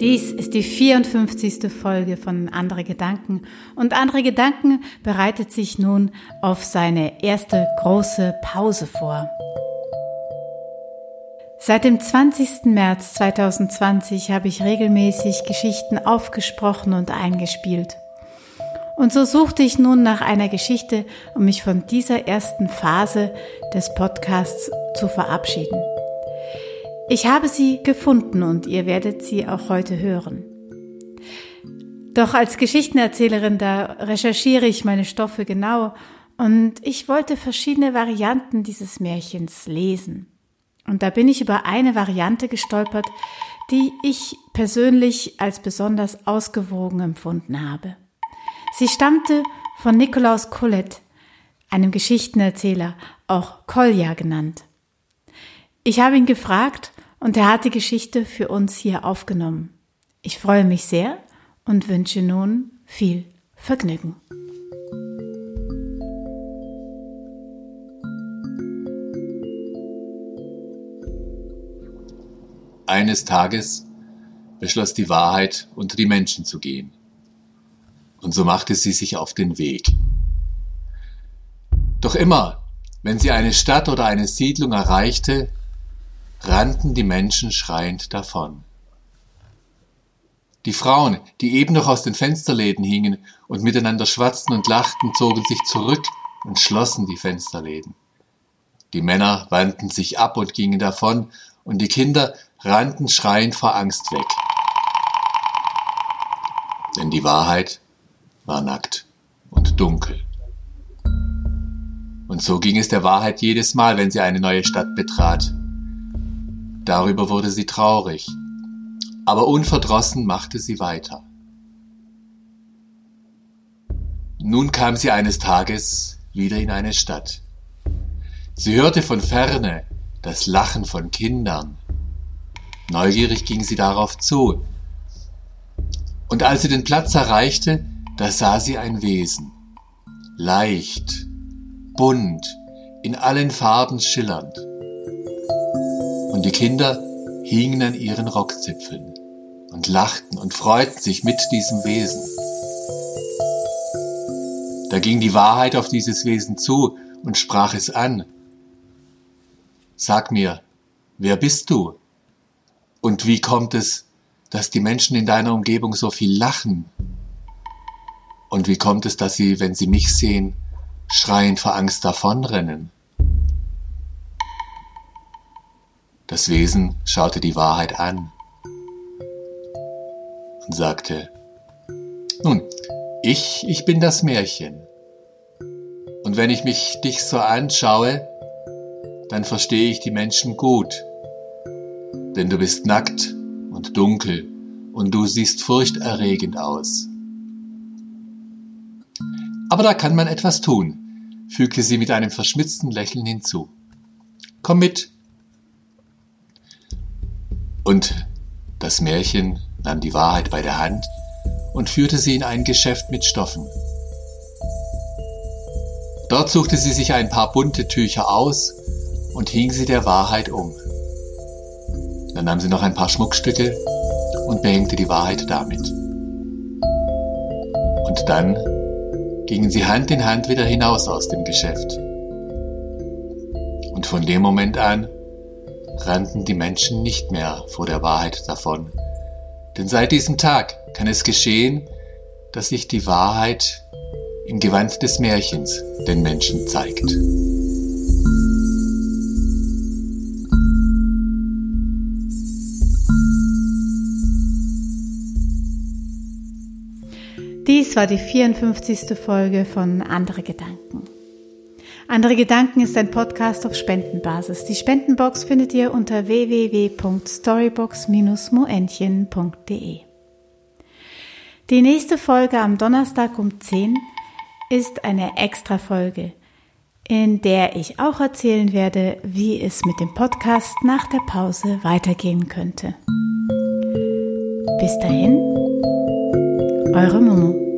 Dies ist die 54. Folge von Andere Gedanken und Andere Gedanken bereitet sich nun auf seine erste große Pause vor. Seit dem 20. März 2020 habe ich regelmäßig Geschichten aufgesprochen und eingespielt. Und so suchte ich nun nach einer Geschichte, um mich von dieser ersten Phase des Podcasts zu verabschieden. Ich habe sie gefunden und ihr werdet sie auch heute hören. Doch als Geschichtenerzählerin, da recherchiere ich meine Stoffe genau und ich wollte verschiedene Varianten dieses Märchens lesen. Und da bin ich über eine Variante gestolpert, die ich persönlich als besonders ausgewogen empfunden habe. Sie stammte von Nikolaus Collet, einem Geschichtenerzähler, auch Kolja genannt. Ich habe ihn gefragt, und er hat die Geschichte für uns hier aufgenommen. Ich freue mich sehr und wünsche nun viel Vergnügen. Eines Tages beschloss die Wahrheit, unter die Menschen zu gehen. Und so machte sie sich auf den Weg. Doch immer, wenn sie eine Stadt oder eine Siedlung erreichte, rannten die Menschen schreiend davon. Die Frauen, die eben noch aus den Fensterläden hingen und miteinander schwatzten und lachten, zogen sich zurück und schlossen die Fensterläden. Die Männer wandten sich ab und gingen davon, und die Kinder rannten schreiend vor Angst weg. Denn die Wahrheit war nackt und dunkel. Und so ging es der Wahrheit jedes Mal, wenn sie eine neue Stadt betrat. Darüber wurde sie traurig, aber unverdrossen machte sie weiter. Nun kam sie eines Tages wieder in eine Stadt. Sie hörte von ferne das Lachen von Kindern. Neugierig ging sie darauf zu. Und als sie den Platz erreichte, da sah sie ein Wesen. Leicht, bunt, in allen Farben schillernd und die Kinder hingen an ihren Rockzipfeln und lachten und freuten sich mit diesem Wesen. Da ging die Wahrheit auf dieses Wesen zu und sprach es an. Sag mir, wer bist du? Und wie kommt es, dass die Menschen in deiner Umgebung so viel lachen? Und wie kommt es, dass sie, wenn sie mich sehen, schreiend vor Angst davonrennen? Das Wesen schaute die Wahrheit an und sagte, nun, ich, ich bin das Märchen. Und wenn ich mich dich so anschaue, dann verstehe ich die Menschen gut. Denn du bist nackt und dunkel und du siehst furchterregend aus. Aber da kann man etwas tun, fügte sie mit einem verschmitzten Lächeln hinzu. Komm mit, und das Märchen nahm die Wahrheit bei der Hand und führte sie in ein Geschäft mit Stoffen. Dort suchte sie sich ein paar bunte Tücher aus und hing sie der Wahrheit um. Dann nahm sie noch ein paar Schmuckstücke und behängte die Wahrheit damit. Und dann gingen sie Hand in Hand wieder hinaus aus dem Geschäft. Und von dem Moment an rannten die Menschen nicht mehr vor der Wahrheit davon. Denn seit diesem Tag kann es geschehen, dass sich die Wahrheit im Gewand des Märchens den Menschen zeigt. Dies war die 54. Folge von Andere Gedanken. Andere Gedanken ist ein Podcast auf Spendenbasis. Die Spendenbox findet ihr unter www.storybox-moentchen.de. Die nächste Folge am Donnerstag um 10 ist eine extra Folge, in der ich auch erzählen werde, wie es mit dem Podcast nach der Pause weitergehen könnte. Bis dahin, eure Momo.